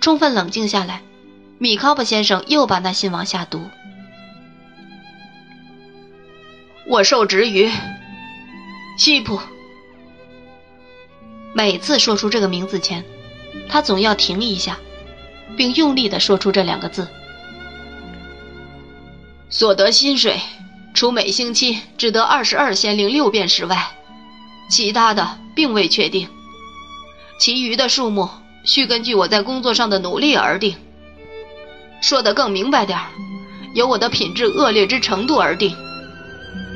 充分冷静下来，米考布先生又把那信往下读。我受职于西普。每次说出这个名字前，他总要停一下，并用力地说出这两个字。所得薪水，除每星期只得二十二先令六便士外，其他的并未确定。其余的数目需根据我在工作上的努力而定。说得更明白点儿，由我的品质恶劣之程度而定，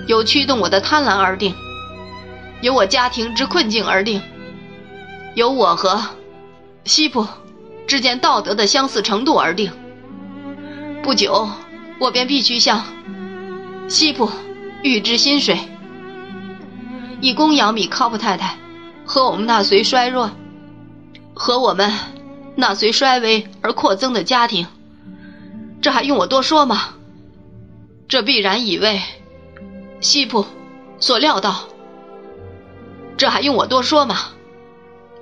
由驱动我的贪婪而定，由我家庭之困境而定。由我和西普之间道德的相似程度而定。不久，我便必须向西普预支薪水，以供养米考普太太和我们那随衰弱和我们那随衰微而扩增的家庭。这还用我多说吗？这必然已为西普所料到。这还用我多说吗？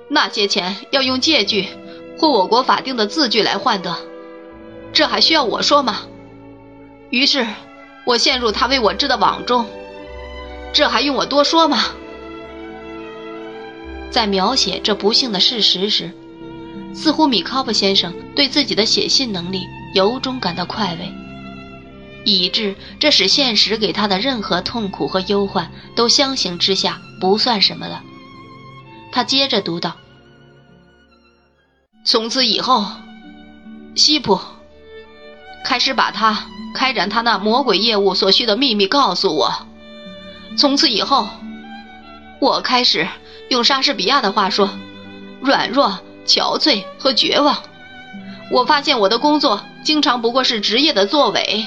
那些钱要用借据或我国法定的字据来换得，这还需要我说吗？于是，我陷入他为我织的网中，这还用我多说吗？在描写这不幸的事实时，似乎米考布先生对自己的写信能力由衷感到快慰，以致这使现实给他的任何痛苦和忧患都相形之下不算什么了。他接着读道：“从此以后，西普开始把他开展他那魔鬼业务所需的秘密告诉我。从此以后，我开始用莎士比亚的话说，软弱、憔悴和绝望。我发现我的工作经常不过是职业的作伪，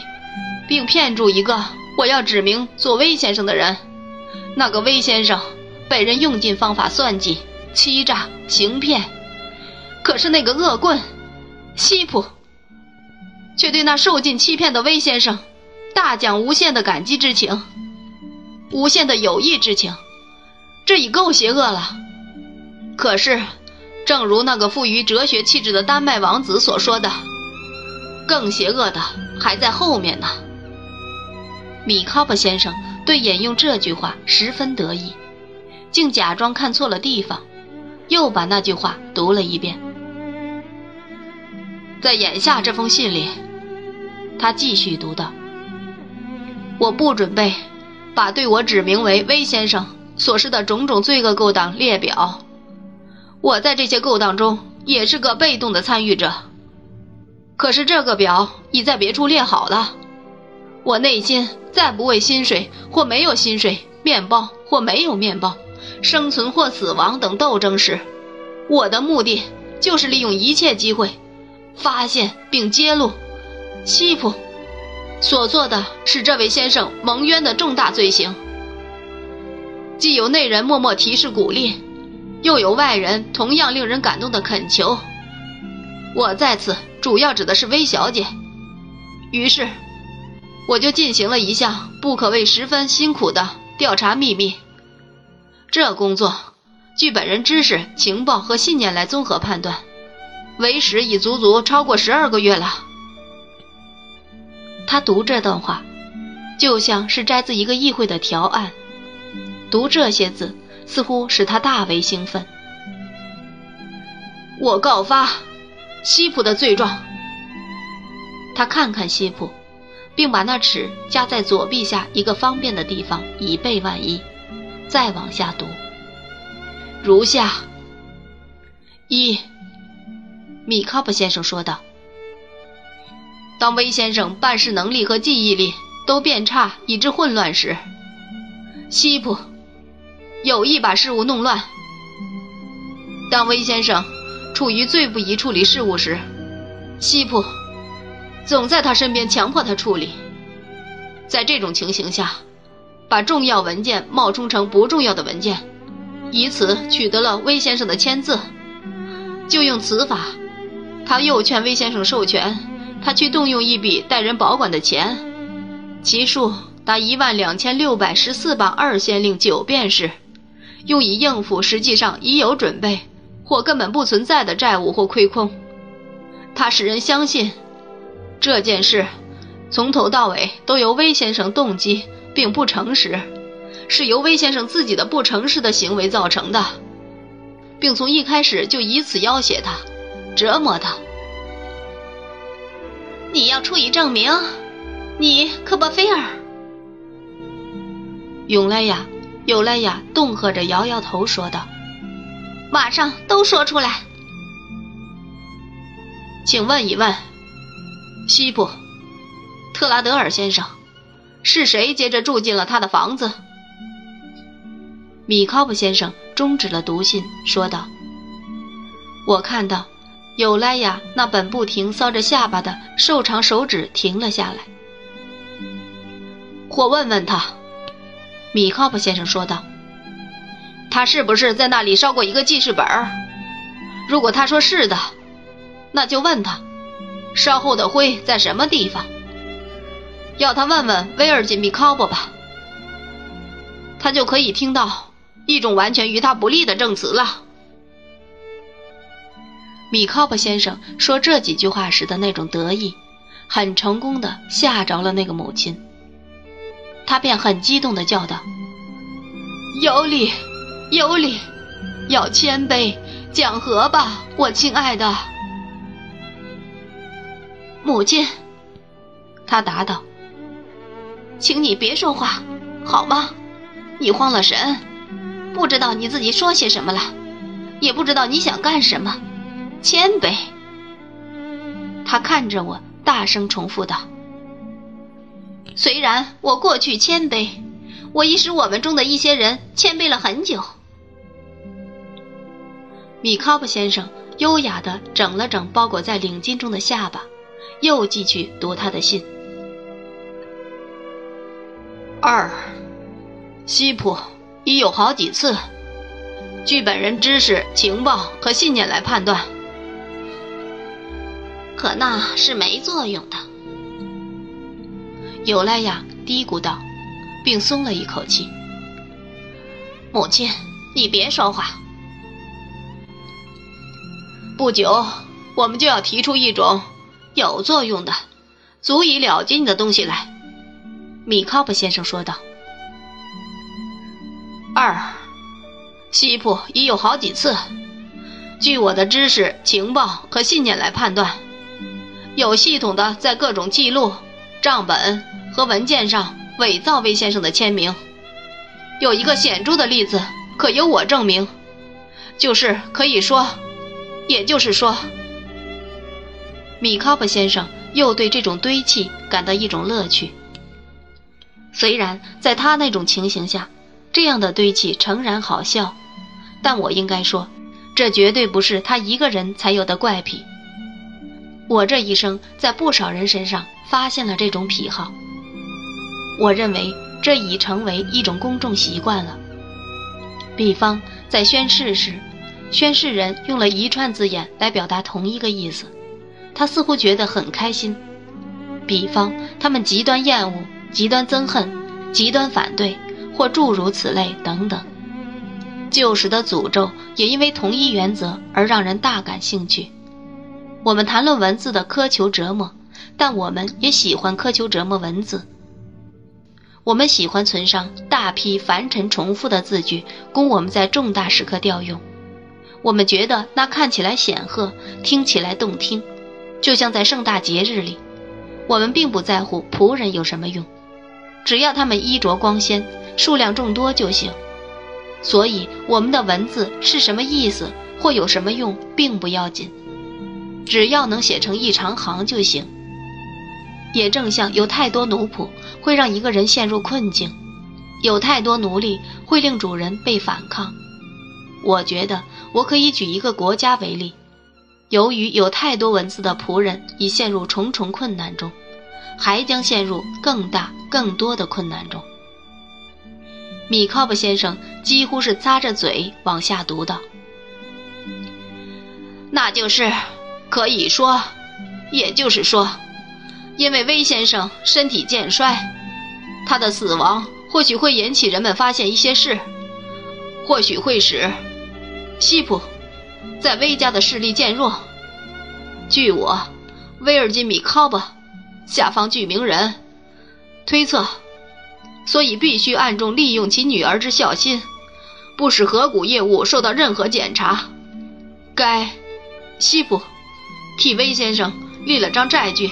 并骗住一个我要指名做威先生的人。那个威先生。”被人用尽方法算计、欺诈、行骗，可是那个恶棍西普，却对那受尽欺骗的威先生，大讲无限的感激之情，无限的友谊之情，这已够邪恶了。可是，正如那个富于哲学气质的丹麦王子所说的，更邪恶的还在后面呢。米考布先生对引用这句话十分得意。竟假装看错了地方，又把那句话读了一遍。在眼下这封信里，他继续读道：“我不准备把对我指名为威先生所施的种种罪恶勾当列表。我在这些勾当中也是个被动的参与者。可是这个表已在别处列好了。我内心再不为薪水或没有薪水、面包或没有面包。”生存或死亡等斗争时，我的目的就是利用一切机会，发现并揭露西普所做的是这位先生蒙冤的重大罪行。既有内人默默提示鼓励，又有外人同样令人感动的恳求。我在此主要指的是薇小姐。于是，我就进行了一项不可谓十分辛苦的调查秘密。这工作，据本人知识、情报和信念来综合判断，为时已足足超过十二个月了。他读这段话，就像是摘自一个议会的条案，读这些字似乎使他大为兴奋。我告发西普的罪状。他看看西普，并把那尺夹在左臂下一个方便的地方，以备万一。再往下读，如下：一，米卡布先生说道：“当威先生办事能力和记忆力都变差以致混乱时，西普有意把事物弄乱；当威先生处于最不宜处理事务时，西普总在他身边强迫他处理。在这种情形下。”把重要文件冒充成不重要的文件，以此取得了魏先生的签字。就用此法，他又劝魏先生授权他去动用一笔代人保管的钱，其数达一万两千六百十四磅二先令九便士，用以应付实际上已有准备或根本不存在的债务或亏空。它使人相信这件事从头到尾都由威先生动机并不诚实，是由威先生自己的不诚实的行为造成的，并从一开始就以此要挟他，折磨他。你要出以证明，你科波菲尔。永莱雅，尤莱雅恫吓着摇摇头说道：“马上都说出来。”请问一问，西部，特拉德尔先生，是谁接着住进了他的房子？米考普先生终止了读信，说道：“我看到有莱亚那本不停搔着下巴的瘦长手指停了下来。我问问他。”米考普先生说道：“他是不是在那里烧过一个记事本？如果他说是的。”那就问他，烧后的灰在什么地方？要他问问威尔金米考伯吧，他就可以听到一种完全于他不利的证词了。米考伯先生说这几句话时的那种得意，很成功的吓着了那个母亲。他便很激动的叫道：“有理，有理，要谦卑，讲和吧，我亲爱的。”母亲，他答道：“请你别说话，好吗？你慌了神，不知道你自己说些什么了，也不知道你想干什么。谦卑。”他看着我，大声重复道：“虽然我过去谦卑，我已使我们中的一些人谦卑了很久。”米卡布先生优雅地整了整包裹在领巾中的下巴。又继续读他的信。二，西普已有好几次，据本人知识、情报和信念来判断，可那是没作用的。尤莱亚嘀咕道，并松了一口气。母亲，你别说话。不久，我们就要提出一种。有作用的，足以了结你的东西来，米考普先生说道。二，西普已有好几次，据我的知识、情报和信念来判断，有系统的在各种记录、账本和文件上伪造魏先生的签名。有一个显著的例子，可由我证明，就是可以说，也就是说。米考布先生又对这种堆砌感到一种乐趣。虽然在他那种情形下，这样的堆砌诚然好笑，但我应该说，这绝对不是他一个人才有的怪癖。我这一生在不少人身上发现了这种癖好。我认为这已成为一种公众习惯了。比方在宣誓时，宣誓人用了一串字眼来表达同一个意思。他似乎觉得很开心，比方他们极端厌恶、极端憎恨、极端反对，或诸如此类等等。旧时的诅咒也因为同一原则而让人大感兴趣。我们谈论文字的苛求折磨，但我们也喜欢苛求折磨文字。我们喜欢存上大批凡尘重复的字句，供我们在重大时刻调用。我们觉得那看起来显赫，听起来动听。就像在盛大节日里，我们并不在乎仆人有什么用，只要他们衣着光鲜、数量众多就行。所以，我们的文字是什么意思或有什么用，并不要紧，只要能写成一长行就行。也正像有太多奴仆会让一个人陷入困境，有太多奴隶会令主人被反抗。我觉得我可以举一个国家为例。由于有太多文字的仆人已陷入重重困难中，还将陷入更大、更多的困难中。米考布先生几乎是咂着嘴往下读道：“那就是可以说，也就是说，因为威先生身体渐衰，他的死亡或许会引起人们发现一些事，或许会使西普。”在威家的势力渐弱，据我，威尔金米考巴下方具名人推测，所以必须暗中利用其女儿之孝心，不使河谷业务受到任何检查。该西普替威先生立了张债据，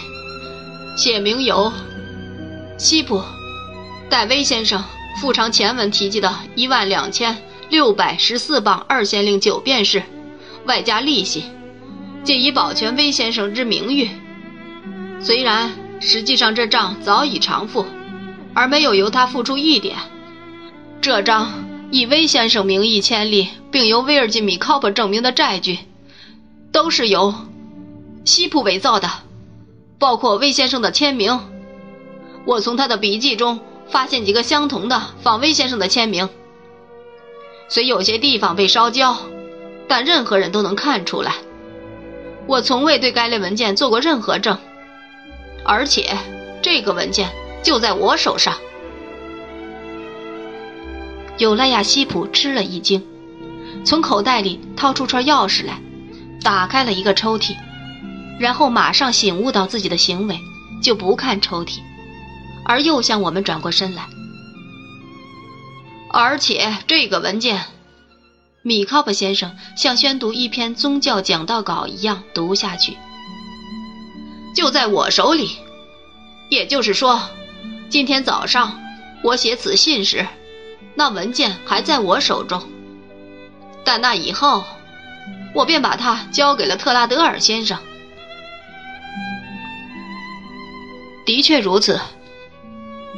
写明由西普代威先生付偿前文提及的一万两千六百十四磅二先令九便士，外加利息。借以保全威先生之名誉，虽然实际上这账早已偿付，而没有由他付出一点。这张以威先生名义签立，并由威尔金米考普证明的债据，都是由西普伪造的，包括魏先生的签名。我从他的笔记中发现几个相同的仿魏先生的签名，虽有些地方被烧焦，但任何人都能看出来。我从未对该类文件做过任何证，而且这个文件就在我手上。尤莱亚西普吃了一惊，从口袋里掏出串钥匙来，打开了一个抽屉，然后马上醒悟到自己的行为，就不看抽屉，而又向我们转过身来。而且这个文件。米考伯先生像宣读一篇宗教讲道稿一样读下去。就在我手里，也就是说，今天早上我写此信时，那文件还在我手中。但那以后，我便把它交给了特拉德尔先生。的确如此，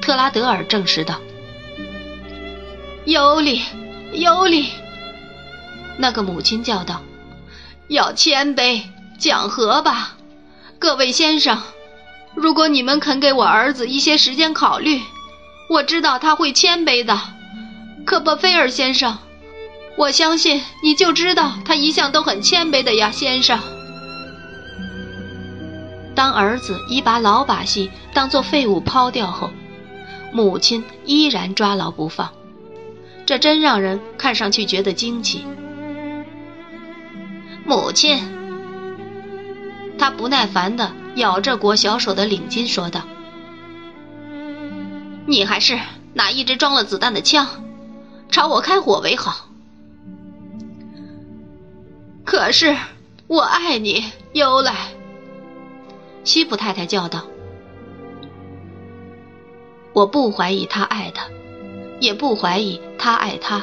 特拉德尔证实道。尤里，尤里。那个母亲叫道：“要谦卑，讲和吧，各位先生。如果你们肯给我儿子一些时间考虑，我知道他会谦卑的。可波菲尔先生，我相信你就知道他一向都很谦卑的呀，先生。”当儿子已把老把戏当作废物抛掉后，母亲依然抓牢不放，这真让人看上去觉得惊奇。母亲，他不耐烦地咬着裹小手的领巾说道：“你还是拿一支装了子弹的枪，朝我开火为好。”可是我爱你，尤莱。”西普太太叫道：“我不怀疑他爱他，也不怀疑他爱他。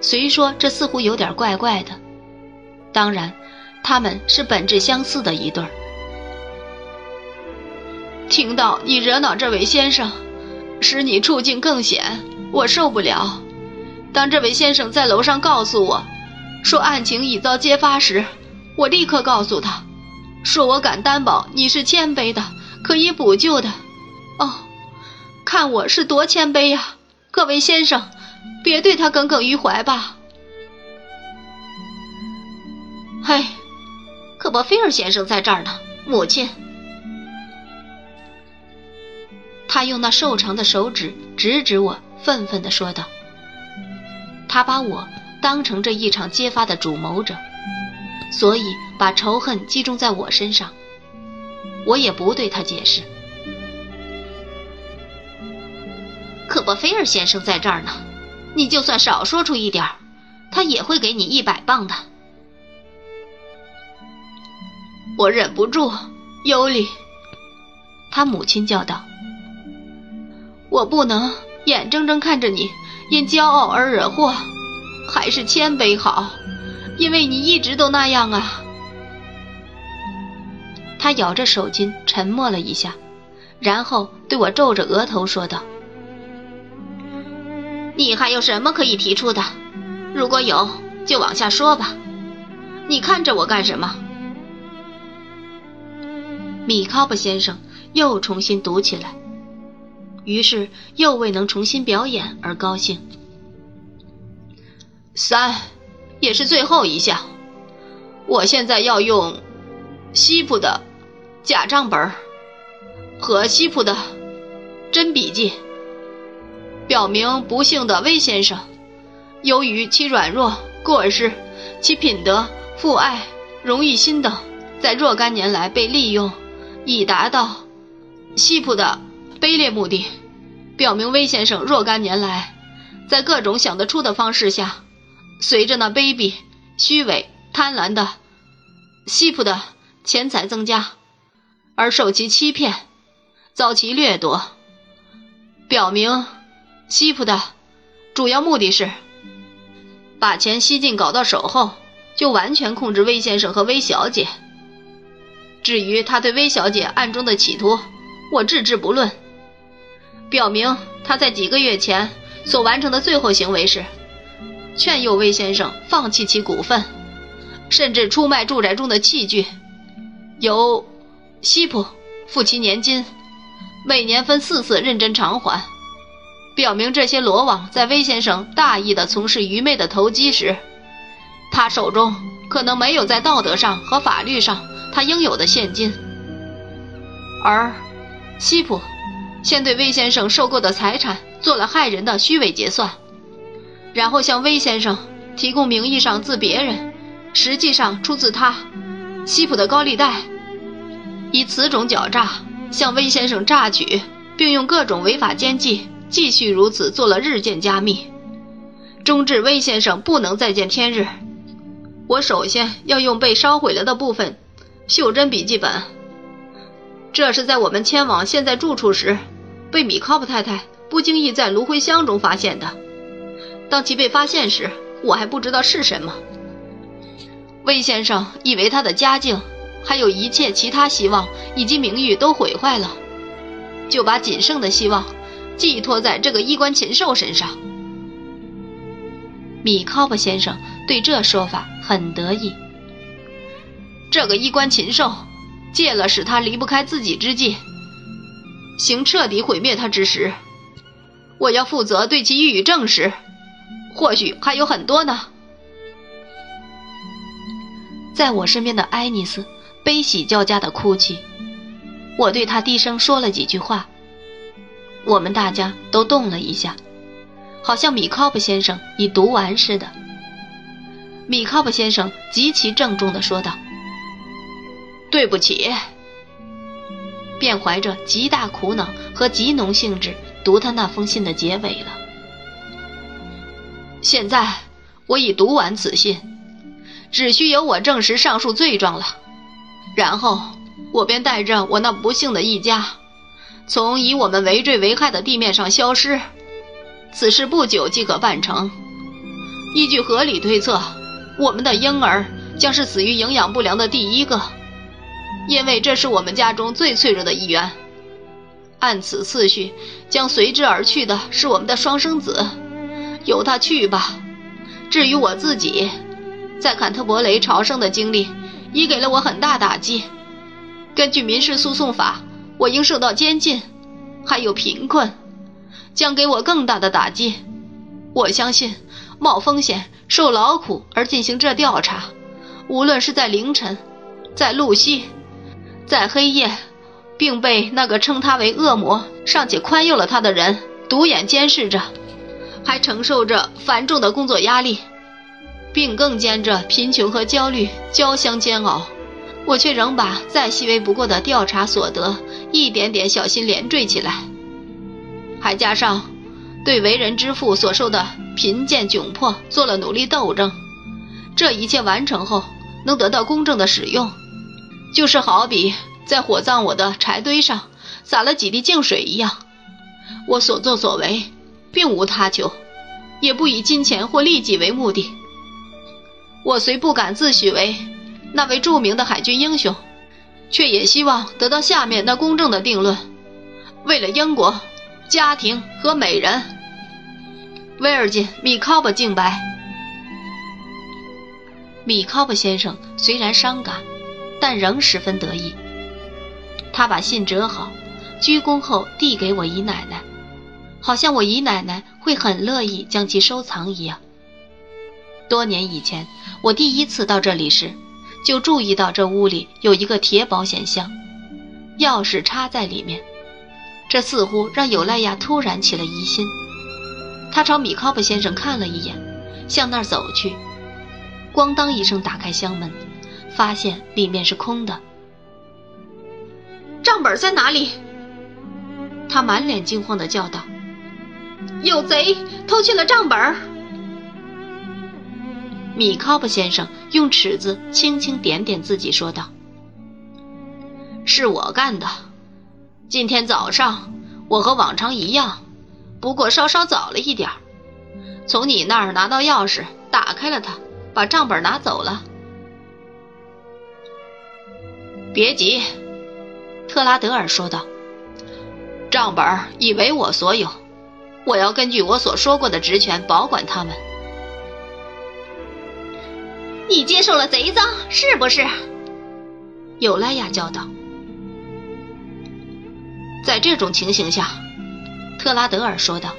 虽说这似乎有点怪怪的。”当然，他们是本质相似的一对儿。听到你惹恼这位先生，使你处境更险，我受不了。当这位先生在楼上告诉我，说案情已遭揭发时，我立刻告诉他，说我敢担保你是谦卑的，可以补救的。哦，看我是多谦卑呀！各位先生，别对他耿耿于怀吧。嘿，可波菲尔先生在这儿呢，母亲。他用那瘦长的手指指指我，愤愤地说道：“他把我当成这一场揭发的主谋者，所以把仇恨集中在我身上。我也不对他解释。可波菲尔先生在这儿呢，你就算少说出一点他也会给你一百磅的。”我忍不住，尤里，他母亲叫道：“我不能眼睁睁看着你因骄傲而惹祸，还是谦卑好，因为你一直都那样啊。”他咬着手巾，沉默了一下，然后对我皱着额头说道：“你还有什么可以提出的？如果有，就往下说吧。你看着我干什么？”米考伯先生又重新读起来，于是又为能重新表演而高兴。三，也是最后一项。我现在要用西普的假账本和西普的真笔记，表明不幸的威先生，由于其软弱、过失、其品德、父爱、荣誉心等，在若干年来被利用，以达到西普的卑劣目的，表明威先生若干年来，在各种想得出的方式下，随着那卑鄙、虚伪、贪婪的西普的钱财增加，而受其欺骗，遭其掠夺，表明西普的主要目的是把钱吸进搞到手后，就完全控制威先生和威小姐。至于他对威小姐暗中的企图，我置之不论。表明他在几个月前所完成的最后行为是，劝诱威先生放弃其股份，甚至出卖住宅中的器具，由西普付其年金，每年分四次认真偿还。表明这些罗网在威先生大意地从事愚昧的投机时，他手中可能没有在道德上和法律上。他应有的现金，而西普先对魏先生收购的财产做了害人的虚伪结算，然后向魏先生提供名义上自别人，实际上出自他西普的高利贷，以此种狡诈向魏先生榨取，并用各种违法奸计继续如此做了日渐加密，终至魏先生不能再见天日。我首先要用被烧毁了的部分。袖珍笔记本，这是在我们迁往现在住处时，被米考普太太不经意在炉灰箱中发现的。当其被发现时，我还不知道是什么。魏先生以为他的家境，还有一切其他希望以及名誉都毁坏了，就把仅剩的希望寄托在这个衣冠禽兽身上。米考普先生对这说法很得意。这个衣冠禽兽，借了使他离不开自己之计，行彻底毁灭他之时，我要负责对其予以证实。或许还有很多呢。在我身边的爱丽丝悲喜交加的哭泣，我对她低声说了几句话。我们大家都动了一下，好像米考普先生已读完似的。米考普先生极其郑重地说道。对不起，便怀着极大苦恼和极浓兴致读他那封信的结尾了。现在我已读完此信，只需由我证实上述罪状了，然后我便带着我那不幸的一家，从以我们为罪为害的地面上消失。此事不久即可办成。依据合理推测，我们的婴儿将是死于营养不良的第一个。因为这是我们家中最脆弱的一员，按此次序，将随之而去的是我们的双生子，由他去吧。至于我自己，在坎特伯雷朝圣的经历已给了我很大打击。根据民事诉讼法，我应受到监禁，还有贫困，将给我更大的打击。我相信，冒风险、受劳苦而进行这调查，无论是在凌晨，在露西。在黑夜，并被那个称他为恶魔、尚且宽宥了他的人独眼监视着，还承受着繁重的工作压力，并更兼着贫穷和焦虑交相煎熬，我却仍把再细微不过的调查所得一点点小心连缀起来，还加上对为人之父所受的贫贱窘迫做了努力斗争，这一切完成后能得到公正的使用。就是好比在火葬我的柴堆上撒了几滴净水一样，我所作所为并无他求，也不以金钱或利己为目的。我虽不敢自诩为那位著名的海军英雄，却也希望得到下面那公正的定论：为了英国、家庭和美人，威尔金·米考伯敬白。米考伯先生虽然伤感。但仍十分得意。他把信折好，鞠躬后递给我姨奶奶，好像我姨奶奶会很乐意将其收藏一样。多年以前，我第一次到这里时，就注意到这屋里有一个铁保险箱，钥匙插在里面。这似乎让尤莱亚突然起了疑心。他朝米考普先生看了一眼，向那儿走去，咣当一声打开箱门。发现里面是空的。账本在哪里？他满脸惊慌的叫道：“有贼偷去了账本！”米考布先生用尺子轻轻点点自己，说道：“是我干的。今天早上，我和往常一样，不过稍稍早了一点从你那儿拿到钥匙，打开了它，把账本拿走了。别急。”特拉德尔说道。账本已为我所有，我要根据我所说过的职权保管他们。你接受了贼赃，是不是？尤莱亚叫道。在这种情形下，特拉德尔说道：“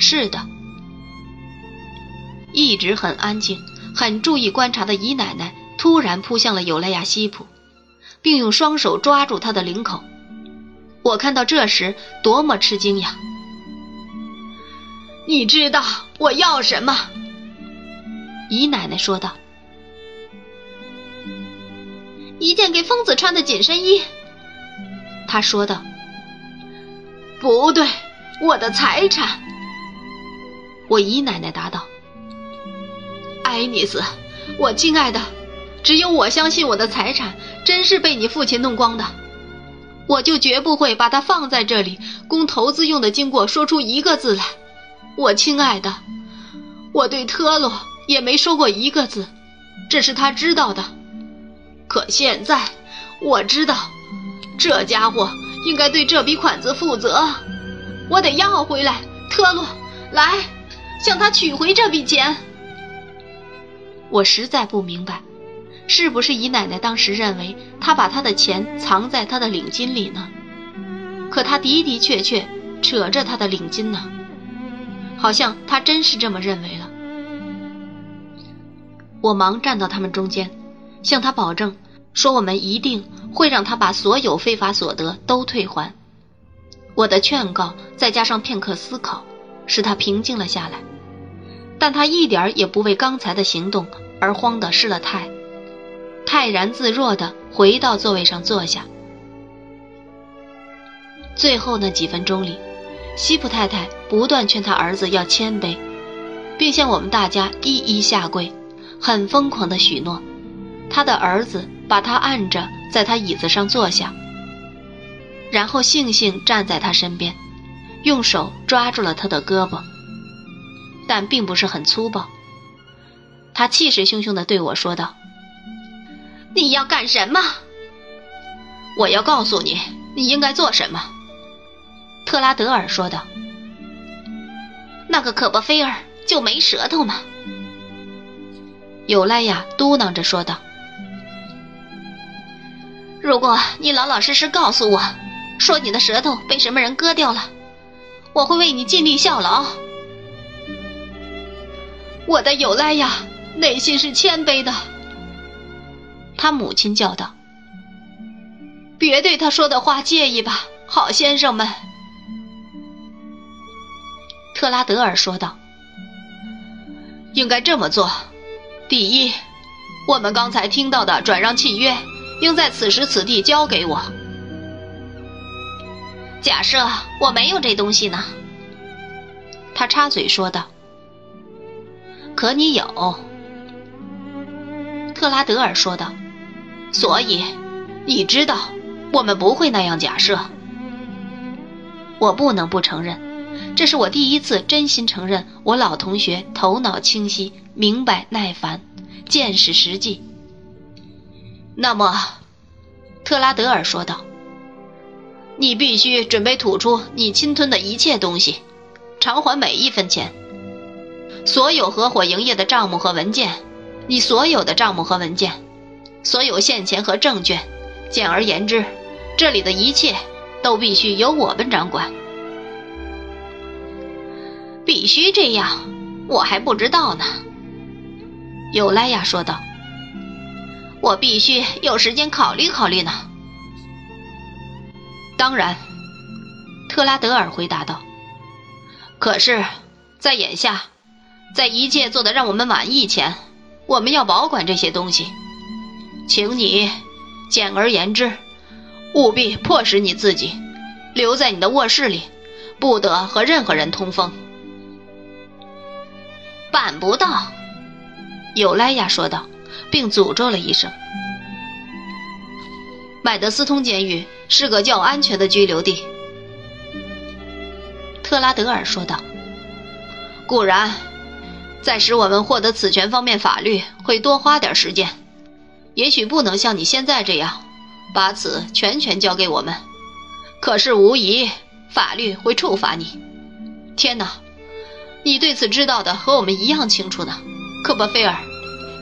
是的。”一直很安静、很注意观察的姨奶奶突然扑向了尤莱亚西普。并用双手抓住他的领口。我看到这时多么吃惊呀！你知道我要什么？姨奶奶说道：“一件给疯子穿的紧身衣。”他说道：“不对，我的财产。”我姨奶奶答道：“爱丽丝，我亲爱的。”只有我相信我的财产真是被你父亲弄光的，我就绝不会把它放在这里供投资用的经过说出一个字来。我亲爱的，我对特洛也没说过一个字，这是他知道的。可现在我知道，这家伙应该对这笔款子负责，我得要回来。特洛，来，向他取回这笔钱。我实在不明白。是不是姨奶奶当时认为他把他的钱藏在他的领巾里呢？可他的的确确扯着他的领巾呢，好像他真是这么认为了。我忙站到他们中间，向他保证说我们一定会让他把所有非法所得都退还。我的劝告再加上片刻思考，使他平静了下来，但他一点也不为刚才的行动而慌得失了态。泰然自若地回到座位上坐下。最后那几分钟里，西普太太不断劝他儿子要谦卑，并向我们大家一一下跪，很疯狂的许诺。他的儿子把他按着在他椅子上坐下，然后悻悻站在他身边，用手抓住了他的胳膊，但并不是很粗暴。他气势汹汹地对我说道。你要干什么？我要告诉你，你应该做什么。”特拉德尔说道。“那个可巴菲尔就没舌头吗？”尤莱亚嘟囔着说道。“如果你老老实实告诉我，说你的舌头被什么人割掉了，我会为你尽力效劳。”我的尤莱亚内心是谦卑的。他母亲叫道：“别对他说的话介意吧，好先生们。”特拉德尔说道：“应该这么做。第一，我们刚才听到的转让契约应在此时此地交给我。假设我没有这东西呢？”他插嘴说道：“可你有。”特拉德尔说道。所以，你知道，我们不会那样假设。我不能不承认，这是我第一次真心承认我老同学头脑清晰、明白、耐烦、见识实际。那么，特拉德尔说道：“你必须准备吐出你侵吞的一切东西，偿还每一分钱。所有合伙营业的账目和文件，你所有的账目和文件。”所有现钱和证券，简而言之，这里的一切都必须由我们掌管。必须这样，我还不知道呢。”尤莱亚说道，“我必须有时间考虑考虑呢。”当然，特拉德尔回答道。“可是，在眼下，在一切做得让我们满意前，我们要保管这些东西。”请你，简而言之，务必迫使你自己留在你的卧室里，不得和任何人通风。办不到，尤莱亚说道，并诅咒了一声。麦德斯通监狱是个较安全的拘留地，特拉德尔说道。固然，在使我们获得此权方面法律会多花点时间，也许不能像你现在这样，把此全权交给我们。可是无疑，法律会处罚你。天哪，你对此知道的和我们一样清楚呢，科波菲尔。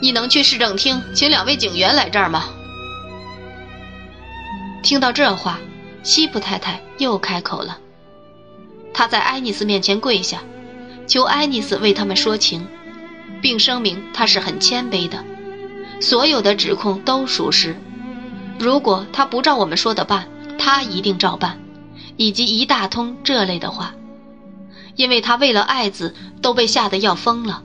你能去市政厅请两位警员来这儿吗？听到这话，西普太太又开口了。她在爱丽丝面前跪下，求爱丽丝为他们说情，并声明她是很谦卑的，所有的指控都属实。如果他不照我们说的办，他一定照办，以及一大通这类的话，因为他为了爱子都被吓得要疯了。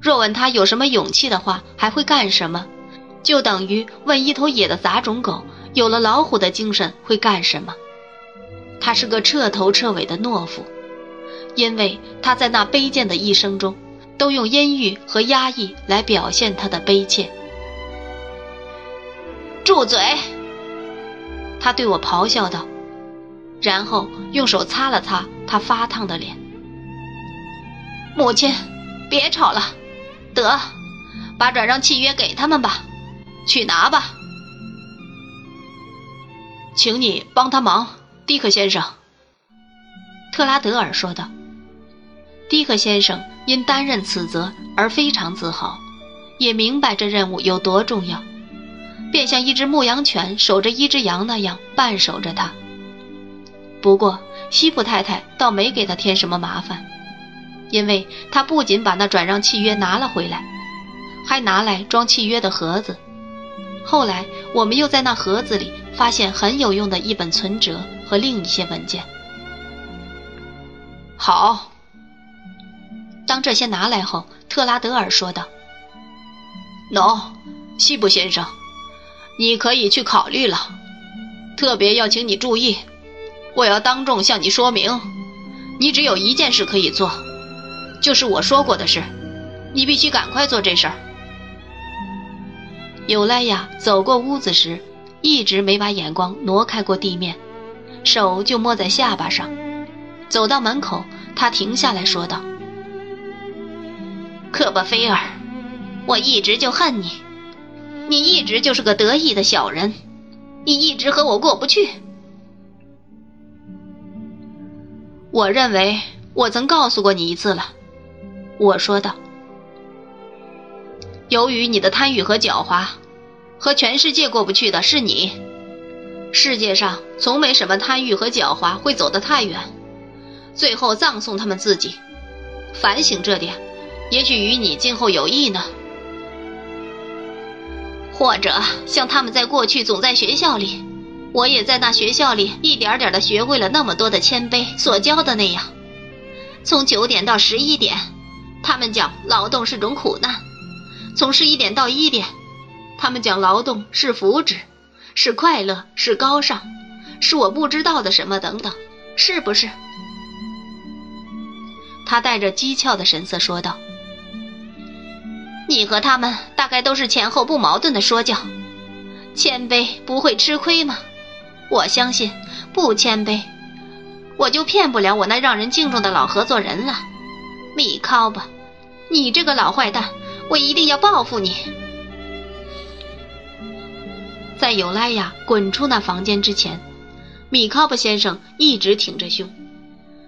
若问他有什么勇气的话，还会干什么，就等于问一头野的杂种狗有了老虎的精神会干什么。他是个彻头彻尾的懦夫，因为他在那卑贱的一生中，都用阴郁和压抑来表现他的卑怯。住嘴！他对我咆哮道，然后用手擦了擦他发烫的脸。母亲，别吵了。得，把转让契约给他们吧，去拿吧。请你帮他忙，迪克先生。”特拉德尔说道。迪克先生因担任此责而非常自豪，也明白这任务有多重要，便像一只牧羊犬守着一只羊那样伴守着他。不过，西普太太倒没给他添什么麻烦。因为他不仅把那转让契约拿了回来，还拿来装契约的盒子。后来我们又在那盒子里发现很有用的一本存折和另一些文件。好，当这些拿来后，特拉德尔说道：“喏，西部先生，你可以去考虑了。特别要请你注意，我要当众向你说明，你只有一件事可以做。”就是我说过的事，你必须赶快做这事儿。尤莱亚走过屋子时，一直没把眼光挪开过地面，手就摸在下巴上。走到门口，他停下来说道：“克巴菲尔，我一直就恨你，你一直就是个得意的小人，你一直和我过不去。我认为我曾告诉过你一次了。”我说道：“由于你的贪欲和狡猾，和全世界过不去的是你。世界上从没什么贪欲和狡猾会走得太远，最后葬送他们自己。反省这点，也许与你今后有益呢。或者像他们在过去总在学校里，我也在那学校里一点点的学会了那么多的谦卑所教的那样，从九点到十一点。”他们讲劳动是种苦难，从十一点到一点，他们讲劳动是福祉，是快乐，是高尚，是我不知道的什么等等，是不是？他带着讥诮的神色说道：“你和他们大概都是前后不矛盾的说教，谦卑不会吃亏吗？我相信，不谦卑，我就骗不了我那让人敬重的老合作人了，米考吧。”你这个老坏蛋，我一定要报复你！在尤莱亚滚出那房间之前，米考布先生一直挺着胸，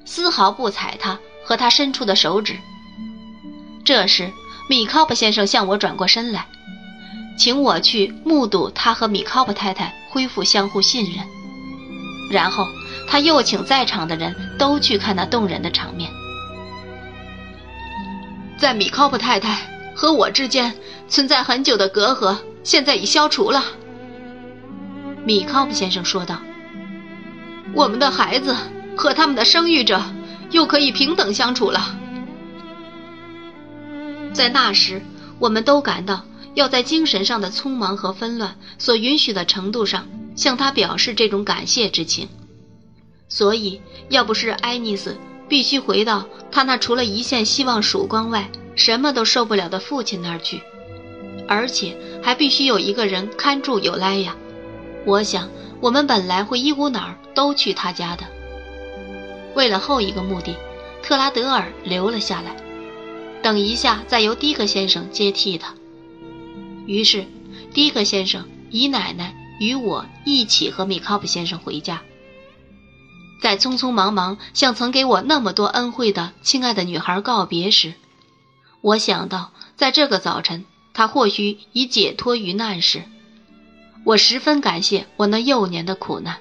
丝毫不睬他和他伸出的手指。这时，米考布先生向我转过身来，请我去目睹他和米考布太太恢复相互信任，然后他又请在场的人都去看那动人的场面。在米考普太太和我之间存在很久的隔阂，现在已消除了。米考普先生说道：“我们的孩子和他们的生育者又可以平等相处了。在那时，我们都感到要在精神上的匆忙和纷乱所允许的程度上向他表示这种感谢之情。所以，要不是爱丽丝必须回到他那除了一线希望曙光外什么都受不了的父亲那儿去，而且还必须有一个人看住尤莱亚，我想我们本来会一股脑儿都去他家的。为了后一个目的，特拉德尔留了下来，等一下再由迪克先生接替他。于是，迪克先生、姨奶奶与我一起和米考普先生回家。在匆匆忙忙向曾给我那么多恩惠的亲爱的女孩告别时，我想到，在这个早晨，她或许已解脱于难时。我十分感谢我那幼年的苦难，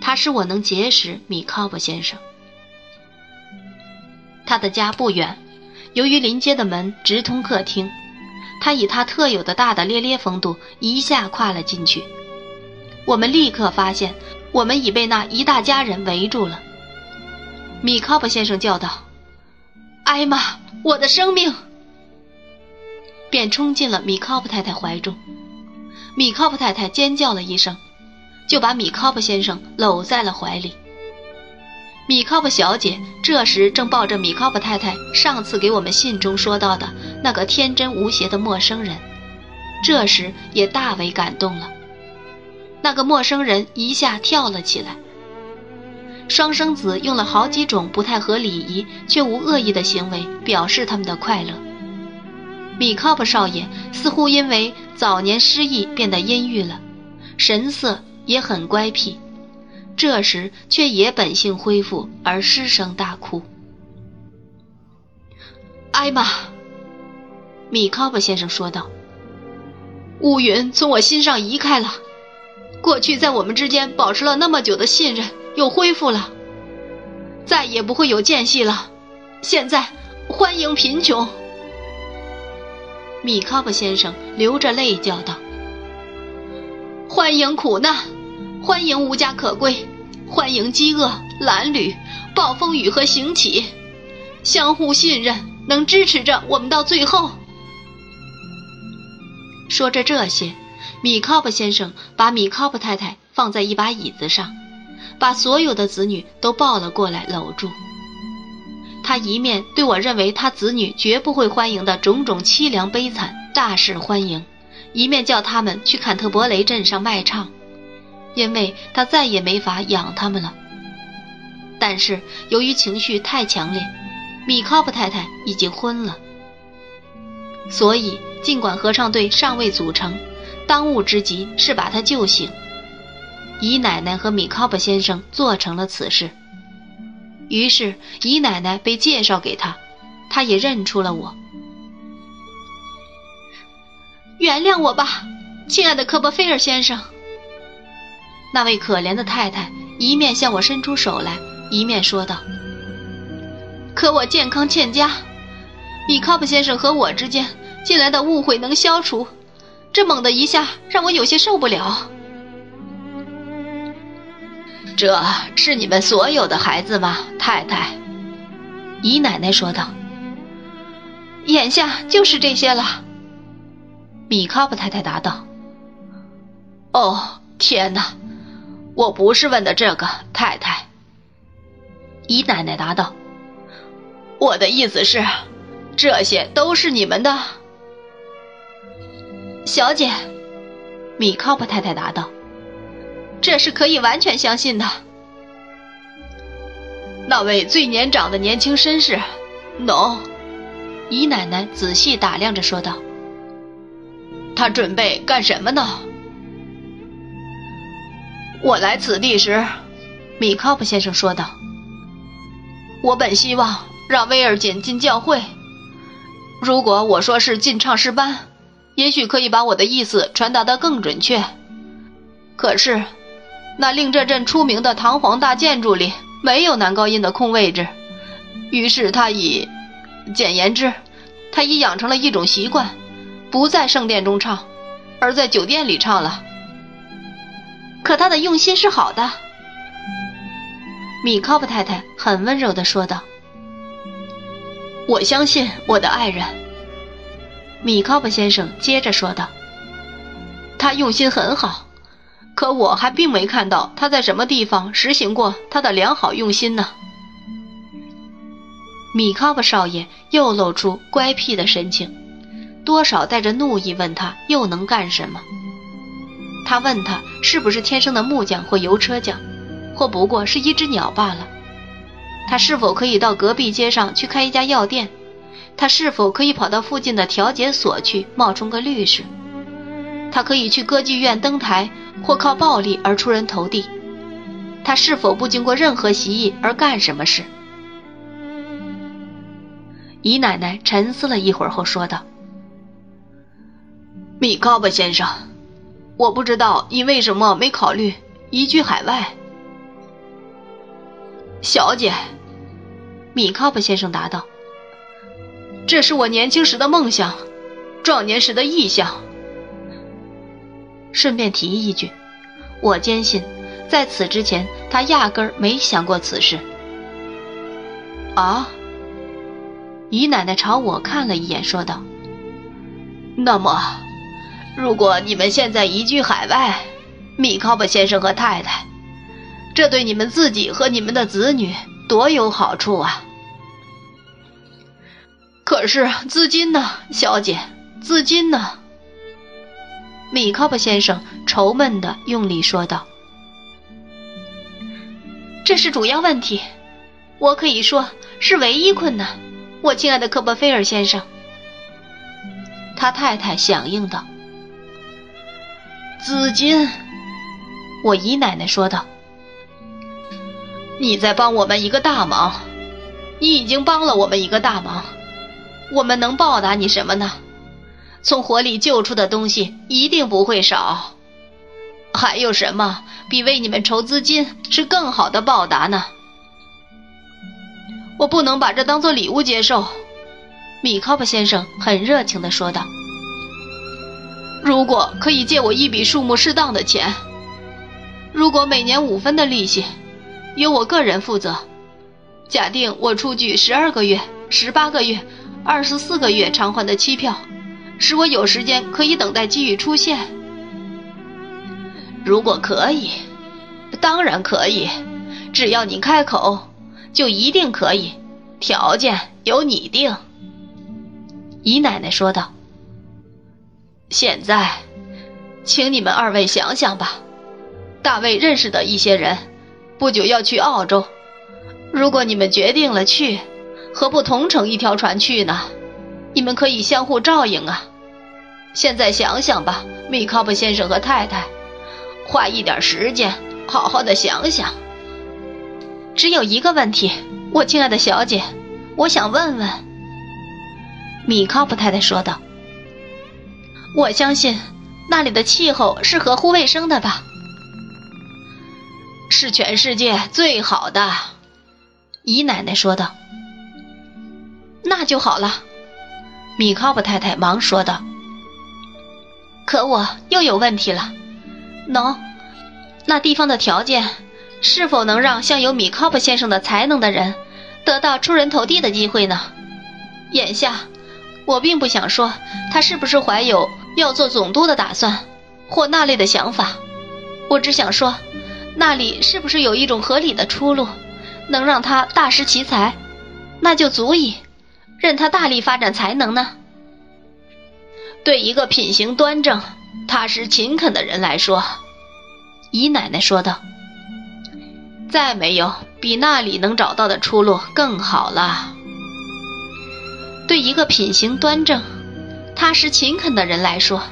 它使我能结识米考普先生。他的家不远，由于临街的门直通客厅，他以他特有的大大咧咧风度一下跨了进去。我们立刻发现，我们已被那一大家人围住了。米考普先生叫道：“艾玛，我的生命！”便冲进了米考普太太怀中。米考普太太尖叫了一声，就把米考普先生搂在了怀里。米考普小姐这时正抱着米考普太太上次给我们信中说到的那个天真无邪的陌生人，这时也大为感动了。那个陌生人一下跳了起来。双生子用了好几种不太合礼仪却无恶意的行为表示他们的快乐。米考普少爷似乎因为早年失忆变得阴郁了，神色也很乖僻。这时却也本性恢复，而失声大哭。艾玛，米考普先生说道：“乌云从我心上移开了，过去在我们之间保持了那么久的信任又恢复了，再也不会有间隙了。现在，欢迎贫穷。”米考普先生流着泪叫道：“欢迎苦难。”欢迎无家可归，欢迎饥饿、褴褛、暴风雨和行乞，相互信任能支持着我们到最后。说着这些，米考普先生把米考普太太放在一把椅子上，把所有的子女都抱了过来搂住。他一面对我认为他子女绝不会欢迎的种种凄凉悲惨大肆欢迎，一面叫他们去坎特伯雷镇上卖唱。因为他再也没法养他们了。但是由于情绪太强烈，米考普太太已经昏了。所以尽管合唱队尚未组成，当务之急是把他救醒。姨奶奶和米考普先生做成了此事。于是姨奶奶被介绍给他，他也认出了我。原谅我吧，亲爱的科波菲尔先生。那位可怜的太太一面向我伸出手来，一面说道：“可我健康欠佳，米卡普先生和我之间近来的误会能消除，这猛的一下让我有些受不了。”这是你们所有的孩子吗，太太？姨奶奶说道：“眼下就是这些了。”米卡普太太答道：“哦，天哪！”我不是问的这个，太太。姨奶奶答道：“我的意思是，这些都是你们的。”小姐，米考普太太答道：“这是可以完全相信的。”那位最年长的年轻绅士，喏，姨奶奶仔细打量着说道：“他准备干什么呢？”我来此地时，米考普先生说道：“我本希望让威尔简进教会。如果我说是进唱诗班，也许可以把我的意思传达得更准确。可是，那令这镇出名的堂皇大建筑里没有男高音的空位置，于是他已……简言之，他已养成了一种习惯，不在圣殿中唱，而在酒店里唱了。”可他的用心是好的，米考普太太很温柔地说道：“我相信我的爱人。”米考布先生接着说道：“他用心很好，可我还并没看到他在什么地方实行过他的良好用心呢。”米考布少爷又露出乖僻的神情，多少带着怒意问他又能干什么。他问他是不是天生的木匠或油车匠，或不过是一只鸟罢了。他是否可以到隔壁街上去开一家药店？他是否可以跑到附近的调解所去冒充个律师？他可以去歌剧院登台，或靠暴力而出人头地？他是否不经过任何习议而干什么事？姨奶奶沉思了一会儿后说道：“米高巴先生，我不知道你为什么没考虑移居海外。”小姐，米高巴先生答道：“这是我年轻时的梦想，壮年时的意向。顺便提一句，我坚信，在此之前，他压根儿没想过此事。”啊。姨奶奶朝我看了一眼，说道：“那么，如果你们现在移居海外，米考巴先生和太太，这对你们自己和你们的子女多有好处啊！可是资金呢，小姐？资金呢？”米考巴先生愁闷的用力说道：“这是主要问题，我可以说是唯一困难。”我亲爱的科波菲尔先生，他太太响应道：“资金。”我姨奶奶说道：“你在帮我们一个大忙，你已经帮了我们一个大忙，我们能报答你什么呢？从火里救出的东西一定不会少，还有什么比为你们筹资金是更好的报答呢？”我不能把这当做礼物接受，米考布先生很热情地说道。如果可以借我一笔数目适当的钱，如果每年五分的利息，由我个人负责，假定我出具十二个月、十八个月、二十四个月偿还的期票，使我有时间可以等待机遇出现。如果可以，当然可以，只要你开口。就一定可以，条件由你定。”姨奶奶说道。“现在，请你们二位想想吧。大卫认识的一些人，不久要去澳洲。如果你们决定了去，何不同乘一条船去呢？你们可以相互照应啊。现在想想吧，米考布先生和太太，花一点时间，好好的想想。”只有一个问题，我亲爱的小姐，我想问问。米考普太太说道：“我相信那里的气候是合乎卫生的吧？是全世界最好的。”姨奶奶说道。“那就好了。”米考普太太忙说道。“可我又有问题了，喏，那地方的条件。”是否能让像有米考普先生的才能的人得到出人头地的机会呢？眼下，我并不想说他是不是怀有要做总督的打算或那类的想法，我只想说，那里是不是有一种合理的出路，能让他大施其才，那就足以任他大力发展才能呢？对一个品行端正、踏实勤恳的人来说，姨奶奶说道。再没有比那里能找到的出路更好了。对一个品行端正、踏实勤恳的人来说，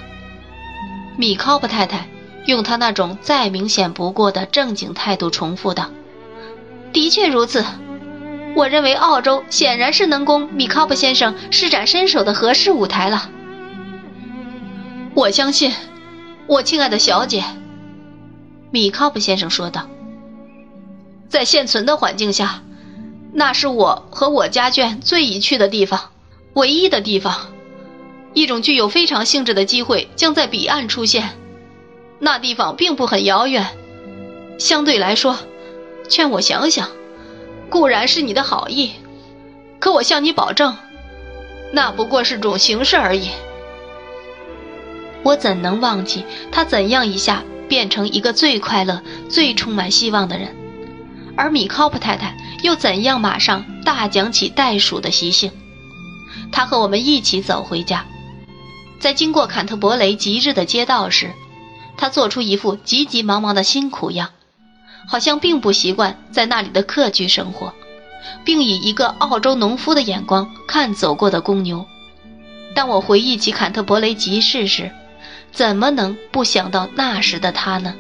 米考布太太用她那种再明显不过的正经态度重复道：“的确如此，我认为澳洲显然是能供米考布先生施展身手的合适舞台了。”我相信，我亲爱的小姐，米考布先生说道。在现存的环境下，那是我和我家眷最宜去的地方，唯一的地方。一种具有非常性质的机会将在彼岸出现，那地方并不很遥远。相对来说，劝我想想，固然是你的好意，可我向你保证，那不过是种形式而已，我怎能忘记他怎样一下变成一个最快乐、最充满希望的人？而米考普太太又怎样马上大讲起袋鼠的习性？他和我们一起走回家，在经过坎特伯雷极日的街道时，他做出一副急急忙忙的辛苦样，好像并不习惯在那里的客居生活，并以一个澳洲农夫的眼光看走过的公牛。当我回忆起坎特伯雷集市时，怎么能不想到那时的他呢？